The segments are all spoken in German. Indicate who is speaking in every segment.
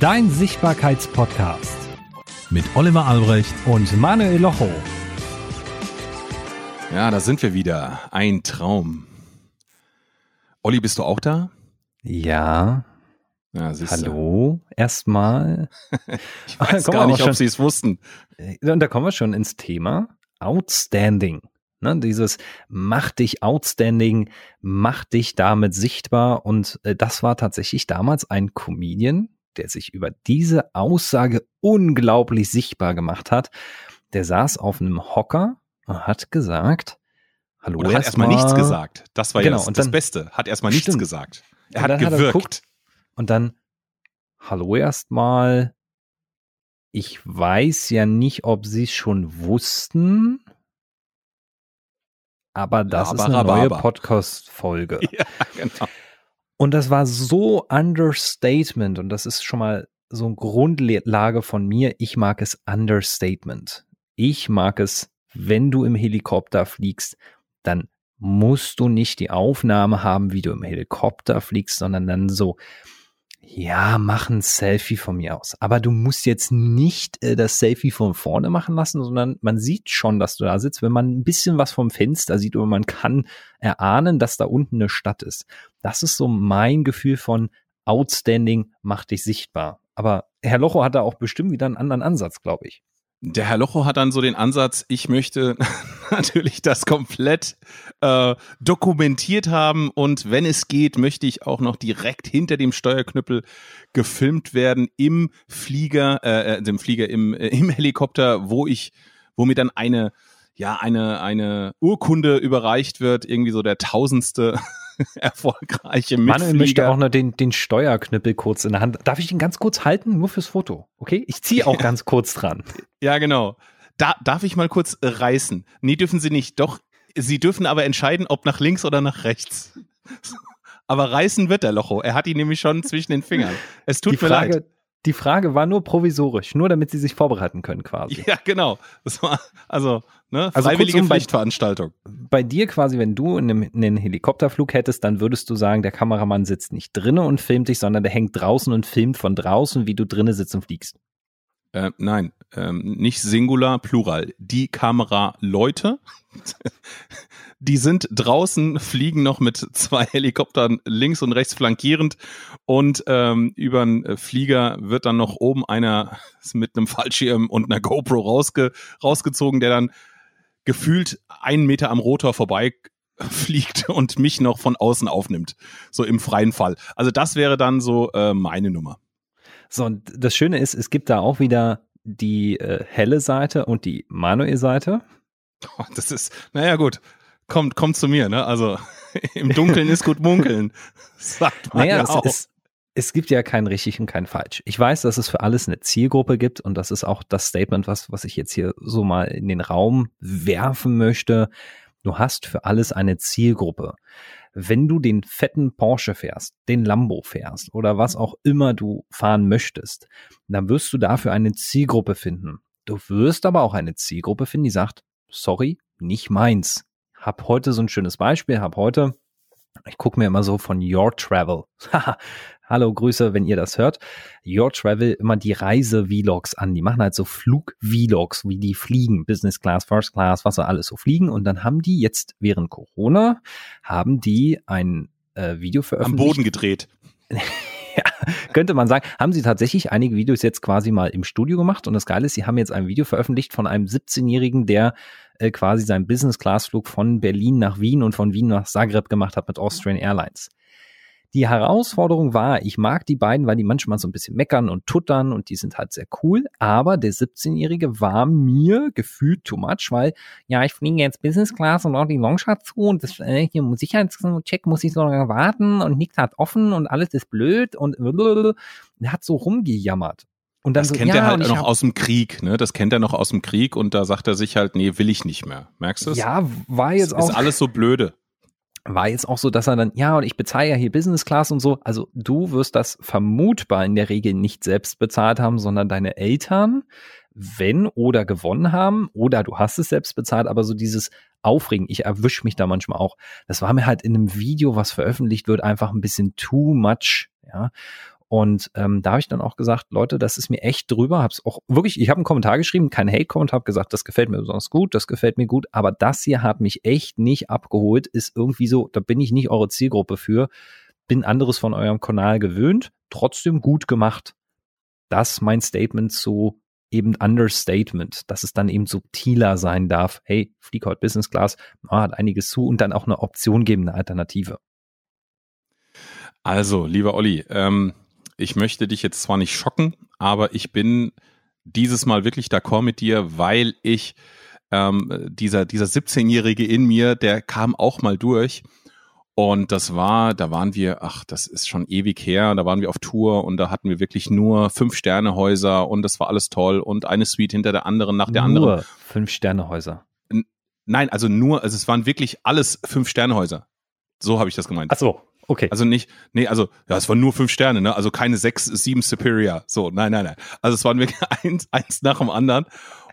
Speaker 1: Dein Sichtbarkeitspodcast
Speaker 2: mit Oliver Albrecht
Speaker 1: und Manuel Locho.
Speaker 2: Ja, da sind wir wieder. Ein Traum. Olli, bist du auch da?
Speaker 1: Ja.
Speaker 2: ja
Speaker 1: Hallo, erstmal.
Speaker 2: ich weiß gar nicht, ob Sie es wussten.
Speaker 1: Und da kommen wir schon ins Thema Outstanding. Ne, dieses mach dich outstanding, mach dich damit sichtbar. Und äh, das war tatsächlich damals ein Comedian, der sich über diese Aussage unglaublich sichtbar gemacht hat. Der saß auf einem Hocker und hat gesagt,
Speaker 2: Hallo, er hat erstmal nichts gesagt. Das war genau, ja das, das Beste. Hat erstmal nichts stimmt. gesagt. Er hat gewirkt. Hat er geguckt,
Speaker 1: und dann, hallo erstmal. Ich weiß ja nicht, ob Sie es schon wussten. Aber das aber, ist eine neue Podcast-Folge. Ja, genau. Und das war so Understatement und das ist schon mal so eine Grundlage von mir. Ich mag es Understatement. Ich mag es, wenn du im Helikopter fliegst, dann musst du nicht die Aufnahme haben, wie du im Helikopter fliegst, sondern dann so, ja, mach ein Selfie von mir aus. Aber du musst jetzt nicht äh, das Selfie von vorne machen lassen, sondern man sieht schon, dass du da sitzt. Wenn man ein bisschen was vom Fenster sieht oder man kann erahnen, dass da unten eine Stadt ist. Das ist so mein Gefühl von outstanding, mach dich sichtbar. Aber Herr Locho hat da auch bestimmt wieder einen anderen Ansatz, glaube ich.
Speaker 2: Der Herr Locho hat dann so den Ansatz, ich möchte natürlich das komplett äh, dokumentiert haben und wenn es geht, möchte ich auch noch direkt hinter dem Steuerknüppel gefilmt werden im Flieger, äh, äh dem Flieger im, äh, im Helikopter, wo ich, wo mir dann eine ja eine eine Urkunde überreicht wird, irgendwie so der tausendste erfolgreiche Mitflieger. Manuel
Speaker 1: möchte auch noch den, den Steuerknüppel kurz in der Hand. Darf ich den ganz kurz halten? Nur fürs Foto. Okay? Ich ziehe auch ganz kurz dran.
Speaker 2: Ja, genau. Da, darf ich mal kurz reißen? Nee, dürfen Sie nicht. Doch, Sie dürfen aber entscheiden, ob nach links oder nach rechts. Aber reißen wird der Locho. Er hat ihn nämlich schon zwischen den Fingern. Es tut
Speaker 1: die
Speaker 2: mir
Speaker 1: Frage,
Speaker 2: leid.
Speaker 1: Die Frage war nur provisorisch, nur damit sie sich vorbereiten können quasi.
Speaker 2: Ja, genau. Das war also ne, also freiwillige kurzum, Pflichtveranstaltung.
Speaker 1: Bei, bei, dir quasi, wenn du einen, einen Helikopterflug hättest, dann würdest du sagen, der Kameramann sitzt nicht drinnen und filmt dich, sondern der hängt draußen und filmt von draußen, wie du drinnen sitzt und fliegst.
Speaker 2: Äh, nein, ähm, nicht Singular, Plural. Die Kameraleute die sind draußen, fliegen noch mit zwei Helikoptern links und rechts flankierend und ähm, über einen äh, Flieger wird dann noch oben einer mit einem Fallschirm und einer GoPro rausge rausgezogen, der dann gefühlt einen Meter am Rotor vorbei fliegt und mich noch von außen aufnimmt, so im freien Fall. Also das wäre dann so äh, meine Nummer.
Speaker 1: So, und das Schöne ist, es gibt da auch wieder die äh, helle Seite und die Manuel-Seite.
Speaker 2: Das ist, naja gut, kommt, kommt zu mir, ne? Also im Dunkeln ist gut munkeln. Sagt man naja, ja auch.
Speaker 1: Ist, es gibt ja kein richtig und kein falsch. Ich weiß, dass es für alles eine Zielgruppe gibt und das ist auch das Statement, was, was ich jetzt hier so mal in den Raum werfen möchte. Du hast für alles eine Zielgruppe. Wenn du den fetten Porsche fährst, den Lambo fährst oder was auch immer du fahren möchtest, dann wirst du dafür eine Zielgruppe finden. Du wirst aber auch eine Zielgruppe finden, die sagt, sorry, nicht meins. Hab heute so ein schönes Beispiel, hab heute, ich gucke mir immer so von Your Travel. Hallo, Grüße, wenn ihr das hört. Your Travel immer die Reise-Vlogs an. Die machen halt so Flug-Vlogs, wie die fliegen. Business Class, First Class, was so alles so fliegen. Und dann haben die jetzt während Corona, haben die ein äh, Video veröffentlicht.
Speaker 2: Am Boden gedreht.
Speaker 1: ja, könnte man sagen, haben sie tatsächlich einige Videos jetzt quasi mal im Studio gemacht. Und das Geile ist, sie haben jetzt ein Video veröffentlicht von einem 17-Jährigen, der äh, quasi seinen Business-Class-Flug von Berlin nach Wien und von Wien nach Zagreb gemacht hat mit Austrian Airlines. Die Herausforderung war, ich mag die beiden, weil die manchmal so ein bisschen meckern und tuttern und die sind halt sehr cool. Aber der 17-Jährige war mir gefühlt too much, weil, ja, ich fliege jetzt Business Class und auch die Longshot zu und das äh, hier Sicherheitscheck muss ich so lange warten und nichts hat offen und alles ist blöd und der hat so rumgejammert.
Speaker 2: Und das so, kennt ja, er halt noch aus dem Krieg, ne? Das kennt er noch aus dem Krieg und da sagt er sich halt, nee, will ich nicht mehr. Merkst du es?
Speaker 1: Ja, war jetzt
Speaker 2: das auch. Ist alles so blöde
Speaker 1: war jetzt auch so, dass er dann, ja, und ich bezahle ja hier Business Class und so. Also du wirst das vermutbar in der Regel nicht selbst bezahlt haben, sondern deine Eltern, wenn oder gewonnen haben, oder du hast es selbst bezahlt, aber so dieses Aufregen, ich erwische mich da manchmal auch. Das war mir halt in einem Video, was veröffentlicht wird, einfach ein bisschen too much, ja. Und ähm, da habe ich dann auch gesagt, Leute, das ist mir echt drüber. Habe es auch wirklich, ich habe einen Kommentar geschrieben, kein Hate-Kommentar, habe gesagt, das gefällt mir besonders gut, das gefällt mir gut, aber das hier hat mich echt nicht abgeholt, ist irgendwie so, da bin ich nicht eure Zielgruppe für, bin anderes von eurem Kanal gewöhnt, trotzdem gut gemacht. Das mein Statement zu eben Understatement, dass es dann eben subtiler sein darf. Hey, flieg Business Class, oh, hat einiges zu und dann auch eine Option geben, eine Alternative.
Speaker 2: Also, lieber Olli, ähm, ich möchte dich jetzt zwar nicht schocken, aber ich bin dieses Mal wirklich d'accord mit dir, weil ich ähm, dieser, dieser 17-Jährige in mir, der kam auch mal durch und das war, da waren wir, ach, das ist schon ewig her, da waren wir auf Tour und da hatten wir wirklich nur Fünf-Sterne-Häuser und das war alles toll und eine Suite hinter der anderen nach der
Speaker 1: nur
Speaker 2: anderen.
Speaker 1: Nur Fünf-Sterne-Häuser.
Speaker 2: Nein, also nur, also es waren wirklich alles Fünf-Sterne-Häuser. So habe ich das gemeint.
Speaker 1: Ach so, okay.
Speaker 2: Also nicht, nee, also, ja, es waren nur fünf Sterne, ne? Also keine sechs, sieben Superior. So, nein, nein, nein. Also es waren wirklich eins, eins nach dem anderen.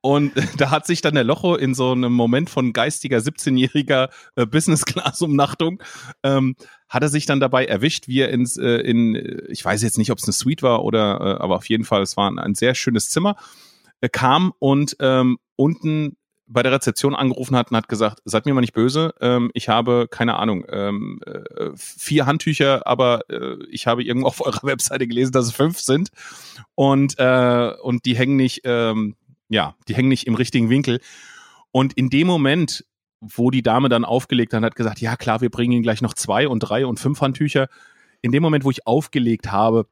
Speaker 2: Und da hat sich dann der Locho in so einem Moment von geistiger 17-jähriger äh, Business-Class-Umnachtung, ähm, hat er sich dann dabei erwischt, wie er ins, äh, in, ich weiß jetzt nicht, ob es eine Suite war oder, äh, aber auf jeden Fall, es war ein, ein sehr schönes Zimmer, äh, kam und ähm, unten bei der Rezeption angerufen hat und hat gesagt, seid mir mal nicht böse, ähm, ich habe, keine Ahnung, ähm, äh, vier Handtücher, aber äh, ich habe irgendwo auf eurer Webseite gelesen, dass es fünf sind und, äh, und die hängen nicht, ähm, ja, die hängen nicht im richtigen Winkel. Und in dem Moment, wo die Dame dann aufgelegt hat, hat gesagt, ja klar, wir bringen Ihnen gleich noch zwei und drei und fünf Handtücher. In dem Moment, wo ich aufgelegt habe,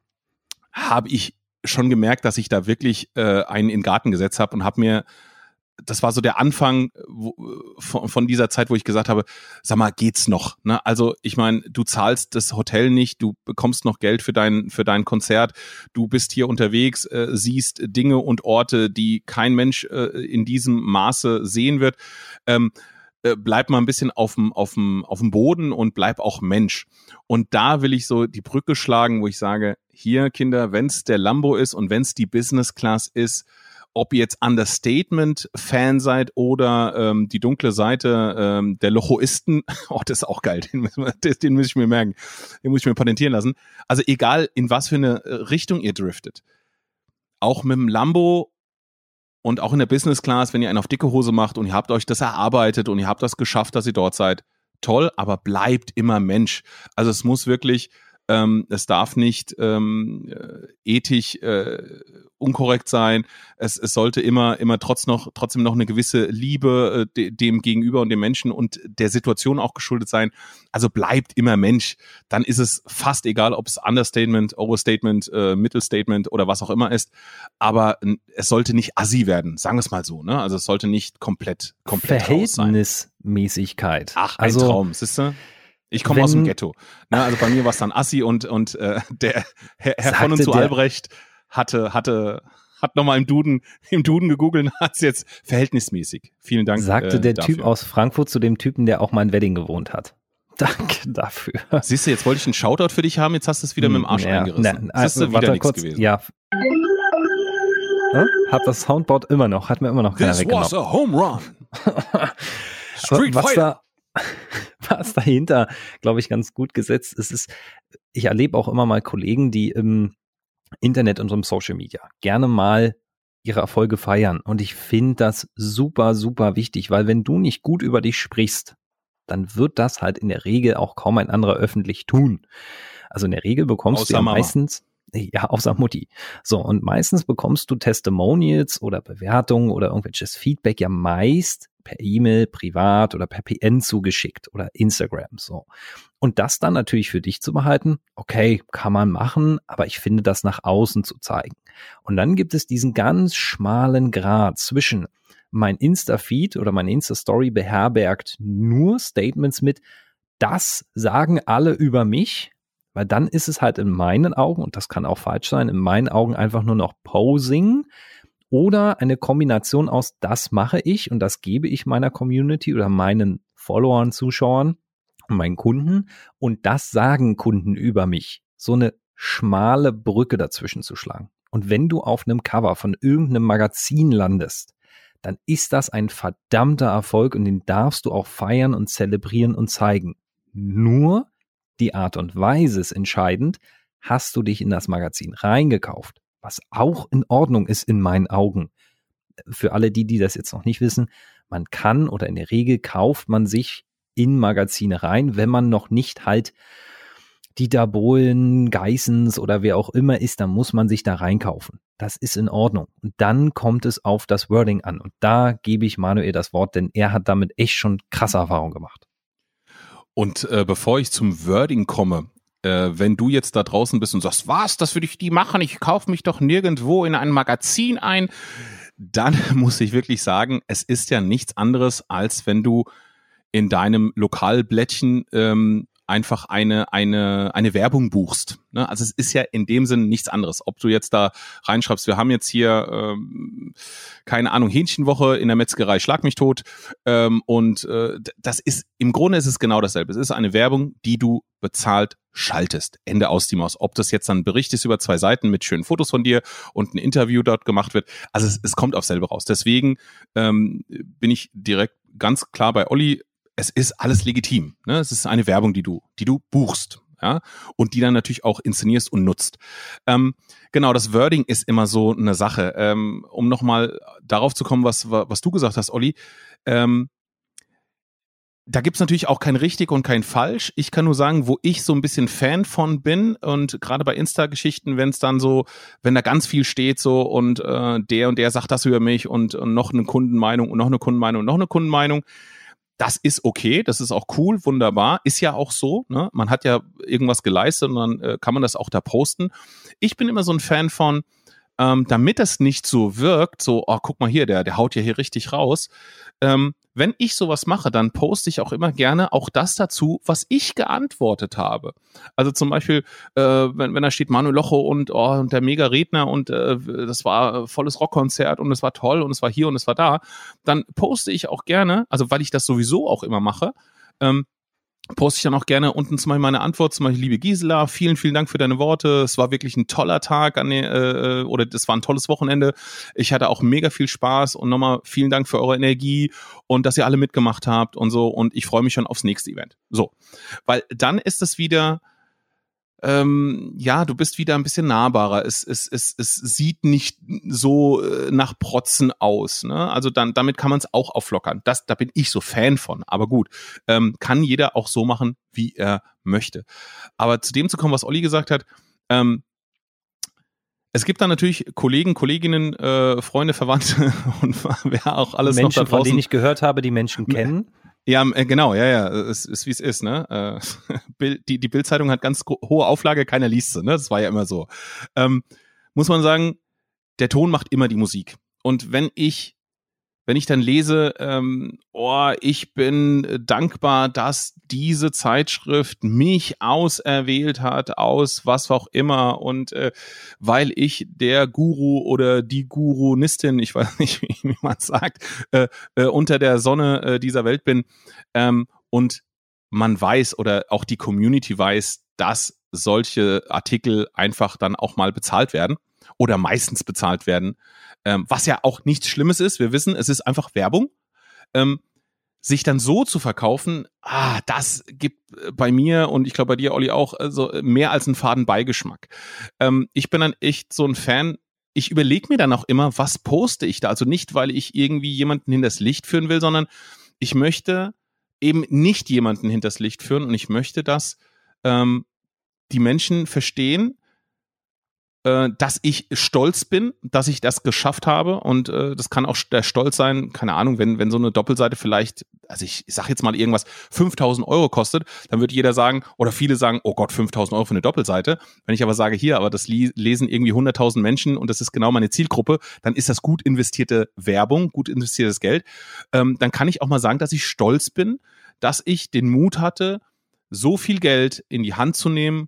Speaker 2: habe ich schon gemerkt, dass ich da wirklich äh, einen in den Garten gesetzt habe und habe mir das war so der Anfang wo, von, von, dieser Zeit, wo ich gesagt habe, sag mal, geht's noch? Ne? Also ich meine, du zahlst das Hotel nicht, du bekommst noch Geld für dein, für dein Konzert, du bist hier unterwegs, äh, siehst Dinge und Orte, die kein Mensch äh, in diesem Maße sehen wird. Ähm, äh, bleib mal ein bisschen auf dem, auf, dem, auf dem Boden und bleib auch Mensch. Und da will ich so die Brücke schlagen, wo ich sage, hier Kinder, wenn's der Lambo ist und wenn's die Business Class ist, ob ihr jetzt Understatement-Fan seid oder ähm, die dunkle Seite ähm, der Lochoisten, oh, das ist auch geil, den, den muss ich mir merken, den muss ich mir patentieren lassen. Also egal, in was für eine äh, Richtung ihr driftet, auch mit dem Lambo und auch in der Business Class, wenn ihr einen auf dicke Hose macht und ihr habt euch das erarbeitet und ihr habt das geschafft, dass ihr dort seid, toll, aber bleibt immer Mensch. Also es muss wirklich ähm, es darf nicht ähm, äh, ethisch äh, unkorrekt sein. Es, es sollte immer, immer trotz noch, trotzdem noch eine gewisse Liebe äh, de, dem Gegenüber und dem Menschen und der Situation auch geschuldet sein. Also bleibt immer Mensch. Dann ist es fast egal, ob es Understatement, Overstatement, äh, Mittelstatement oder was auch immer ist. Aber es sollte nicht assi werden, sagen wir es mal so. Ne? Also es sollte nicht komplett, komplett
Speaker 1: Verhältnismäßigkeit.
Speaker 2: Ach, ein
Speaker 1: also,
Speaker 2: Traum, siehst du? Ich komme aus dem Ghetto. Ne, also bei mir war es dann Assi und, und äh, der Herr, Herr von und zu Albrecht hatte, hatte, hat nochmal im Duden, im Duden gegoogelt und hat es jetzt verhältnismäßig. Vielen Dank.
Speaker 1: Sagte äh, der dafür. Typ aus Frankfurt zu dem Typen, der auch mal in Wedding gewohnt hat. Danke dafür.
Speaker 2: Siehst du, jetzt wollte ich einen Shoutout für dich haben, jetzt hast du es wieder mit dem Arsch ja, eingerissen. Na,
Speaker 1: das ist also, wieder nichts gewesen. Ja. Hm? Hat das Soundboard immer noch, hat mir immer noch keiner
Speaker 2: This weggenommen. was a home run.
Speaker 1: Street was Fighter. Da, was dahinter, glaube ich, ganz gut gesetzt ist, ist, ich erlebe auch immer mal Kollegen, die im Internet und im Social Media gerne mal ihre Erfolge feiern. Und ich finde das super, super wichtig, weil wenn du nicht gut über dich sprichst, dann wird das halt in der Regel auch kaum ein anderer öffentlich tun. Also in der Regel bekommst Außer du ja meistens, ja, außer Mutti. So, und meistens bekommst du Testimonials oder Bewertungen oder irgendwelches Feedback ja meist per E-Mail, privat oder per PN zugeschickt oder Instagram, so. Und das dann natürlich für dich zu behalten, okay, kann man machen, aber ich finde das nach außen zu zeigen. Und dann gibt es diesen ganz schmalen Grad zwischen mein Insta-Feed oder mein Insta-Story beherbergt nur Statements mit, das sagen alle über mich, weil dann ist es halt in meinen Augen, und das kann auch falsch sein, in meinen Augen einfach nur noch Posing oder eine Kombination aus, das mache ich und das gebe ich meiner Community oder meinen Followern, Zuschauern meinen Kunden und das sagen Kunden über mich. So eine schmale Brücke dazwischen zu schlagen. Und wenn du auf einem Cover von irgendeinem Magazin landest, dann ist das ein verdammter Erfolg und den darfst du auch feiern und zelebrieren und zeigen. Nur die Art und Weise ist entscheidend. hast du dich in das Magazin reingekauft, was auch in Ordnung ist in meinen Augen. Für alle die, die das jetzt noch nicht wissen, man kann oder in der Regel kauft man sich in Magazine rein, wenn man noch nicht halt Dieter Bohlen, Geissens oder wer auch immer ist, dann muss man sich da reinkaufen. Das ist in Ordnung. Und dann kommt es auf das Wording an. Und da gebe ich Manuel das Wort, denn er hat damit echt schon krasse Erfahrungen gemacht.
Speaker 2: Und äh, bevor ich zum Wording komme, äh, wenn du jetzt da draußen bist und sagst, was, das würde ich die machen, ich kaufe mich doch nirgendwo in ein Magazin ein, dann muss ich wirklich sagen, es ist ja nichts anderes, als wenn du in deinem Lokalblättchen ähm, einfach eine, eine, eine Werbung buchst. Ne? Also es ist ja in dem Sinne nichts anderes. Ob du jetzt da reinschreibst, wir haben jetzt hier, ähm, keine Ahnung, Hähnchenwoche in der Metzgerei, schlag mich tot. Ähm, und äh, das ist, im Grunde ist es genau dasselbe. Es ist eine Werbung, die du bezahlt schaltest. Ende aus die Maus. Ob das jetzt dann ein Bericht ist über zwei Seiten mit schönen Fotos von dir und ein Interview dort gemacht wird. Also es, es kommt auf selber raus. Deswegen ähm, bin ich direkt ganz klar bei Olli es ist alles legitim. Ne? Es ist eine Werbung, die du, die du buchst. Ja, und die dann natürlich auch inszenierst und nutzt. Ähm, genau, das Wording ist immer so eine Sache. Ähm, um nochmal darauf zu kommen, was, was du gesagt hast, Olli, ähm, da gibt's natürlich auch kein richtig und kein falsch. Ich kann nur sagen, wo ich so ein bisschen Fan von bin und gerade bei Insta-Geschichten, wenn es dann so, wenn da ganz viel steht so und äh, der und der sagt das über mich und, und noch eine Kundenmeinung und noch eine Kundenmeinung und noch eine Kundenmeinung, das ist okay, das ist auch cool, wunderbar, ist ja auch so. Ne? Man hat ja irgendwas geleistet und dann äh, kann man das auch da posten. Ich bin immer so ein Fan von, ähm, damit das nicht so wirkt, so, oh, guck mal hier, der, der haut ja hier richtig raus. Ähm, wenn ich sowas mache, dann poste ich auch immer gerne auch das dazu, was ich geantwortet habe. Also zum Beispiel, äh, wenn, wenn da steht Manu Locho und, oh, und der Mega-Redner und äh, das war volles Rockkonzert und es war toll und es war hier und es war da, dann poste ich auch gerne, also weil ich das sowieso auch immer mache, ähm, poste ich dann auch gerne unten zum Beispiel meine Antwort, zum Beispiel, liebe Gisela, vielen, vielen Dank für deine Worte. Es war wirklich ein toller Tag an äh, oder das war ein tolles Wochenende. Ich hatte auch mega viel Spaß und nochmal vielen Dank für eure Energie und dass ihr alle mitgemacht habt und so. Und ich freue mich schon aufs nächste Event. So. Weil dann ist es wieder ähm, ja, du bist wieder ein bisschen nahbarer. Es, es, es, es sieht nicht so äh, nach Protzen aus. Ne? Also dann, damit kann man es auch auflockern. Das, da bin ich so Fan von. Aber gut, ähm, kann jeder auch so machen, wie er möchte. Aber zu dem zu kommen, was Olli gesagt hat, ähm, es gibt dann natürlich Kollegen, Kolleginnen, äh, Freunde, Verwandte und wer auch alles
Speaker 1: Menschen,
Speaker 2: noch da draußen.
Speaker 1: von denen ich gehört habe, die Menschen kennen.
Speaker 2: Ja, äh, genau, ja, ja, es ist wie es ist, ne? Äh, die die Bildzeitung hat ganz hohe Auflage, keiner liest sie, ne? Das war ja immer so. Ähm, muss man sagen, der Ton macht immer die Musik. Und wenn ich wenn ich dann lese, ähm, oh, ich bin dankbar, dass diese Zeitschrift mich auserwählt hat aus was auch immer und äh, weil ich der Guru oder die Gurunistin, ich weiß nicht, wie man sagt, äh, äh, unter der Sonne äh, dieser Welt bin ähm, und man weiß oder auch die Community weiß, dass solche Artikel einfach dann auch mal bezahlt werden oder meistens bezahlt werden, ähm, was ja auch nichts Schlimmes ist. Wir wissen, es ist einfach Werbung. Ähm, sich dann so zu verkaufen, ah, das gibt äh, bei mir und ich glaube bei dir, Olli, auch also mehr als einen faden Beigeschmack. Ähm, ich bin dann echt so ein Fan. Ich überlege mir dann auch immer, was poste ich da? Also nicht, weil ich irgendwie jemanden hinters Licht führen will, sondern ich möchte eben nicht jemanden hinters Licht führen und ich möchte, dass ähm, die Menschen verstehen, äh, dass ich stolz bin, dass ich das geschafft habe und äh, das kann auch der Stolz sein, keine Ahnung, wenn, wenn so eine Doppelseite vielleicht, also ich, ich sag jetzt mal irgendwas, 5000 Euro kostet, dann wird jeder sagen, oder viele sagen, oh Gott, 5000 Euro für eine Doppelseite. Wenn ich aber sage, hier, aber das lesen irgendwie 100.000 Menschen und das ist genau meine Zielgruppe, dann ist das gut investierte Werbung, gut investiertes Geld. Ähm, dann kann ich auch mal sagen, dass ich stolz bin, dass ich den Mut hatte, so viel Geld in die Hand zu nehmen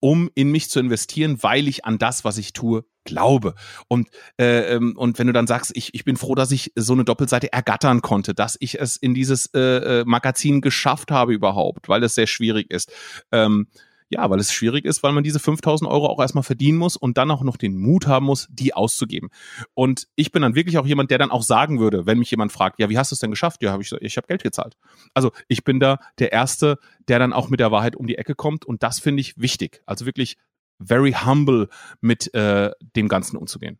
Speaker 2: um in mich zu investieren, weil ich an das, was ich tue, glaube. Und, äh, ähm, und wenn du dann sagst, ich, ich bin froh, dass ich so eine Doppelseite ergattern konnte, dass ich es in dieses äh, äh Magazin geschafft habe überhaupt, weil es sehr schwierig ist. Ähm, ja, weil es schwierig ist, weil man diese 5000 Euro auch erstmal verdienen muss und dann auch noch den Mut haben muss, die auszugeben. Und ich bin dann wirklich auch jemand, der dann auch sagen würde, wenn mich jemand fragt, ja, wie hast du es denn geschafft? Ja, hab ich, ich habe Geld gezahlt. Also ich bin da der Erste, der dann auch mit der Wahrheit um die Ecke kommt und das finde ich wichtig. Also wirklich very humble mit äh, dem Ganzen umzugehen.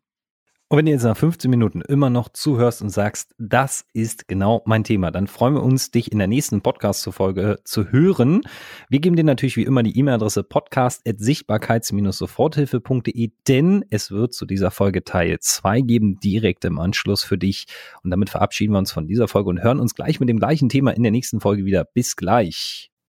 Speaker 1: Und wenn du jetzt nach 15 Minuten immer noch zuhörst und sagst, das ist genau mein Thema, dann freuen wir uns, dich in der nächsten Podcast-Folge zu hören. Wir geben dir natürlich wie immer die E-Mail-Adresse podcast.sichtbarkeits-soforthilfe.de, denn es wird zu dieser Folge Teil 2 geben, direkt im Anschluss für dich. Und damit verabschieden wir uns von dieser Folge und hören uns gleich mit dem gleichen Thema in der nächsten Folge wieder. Bis gleich.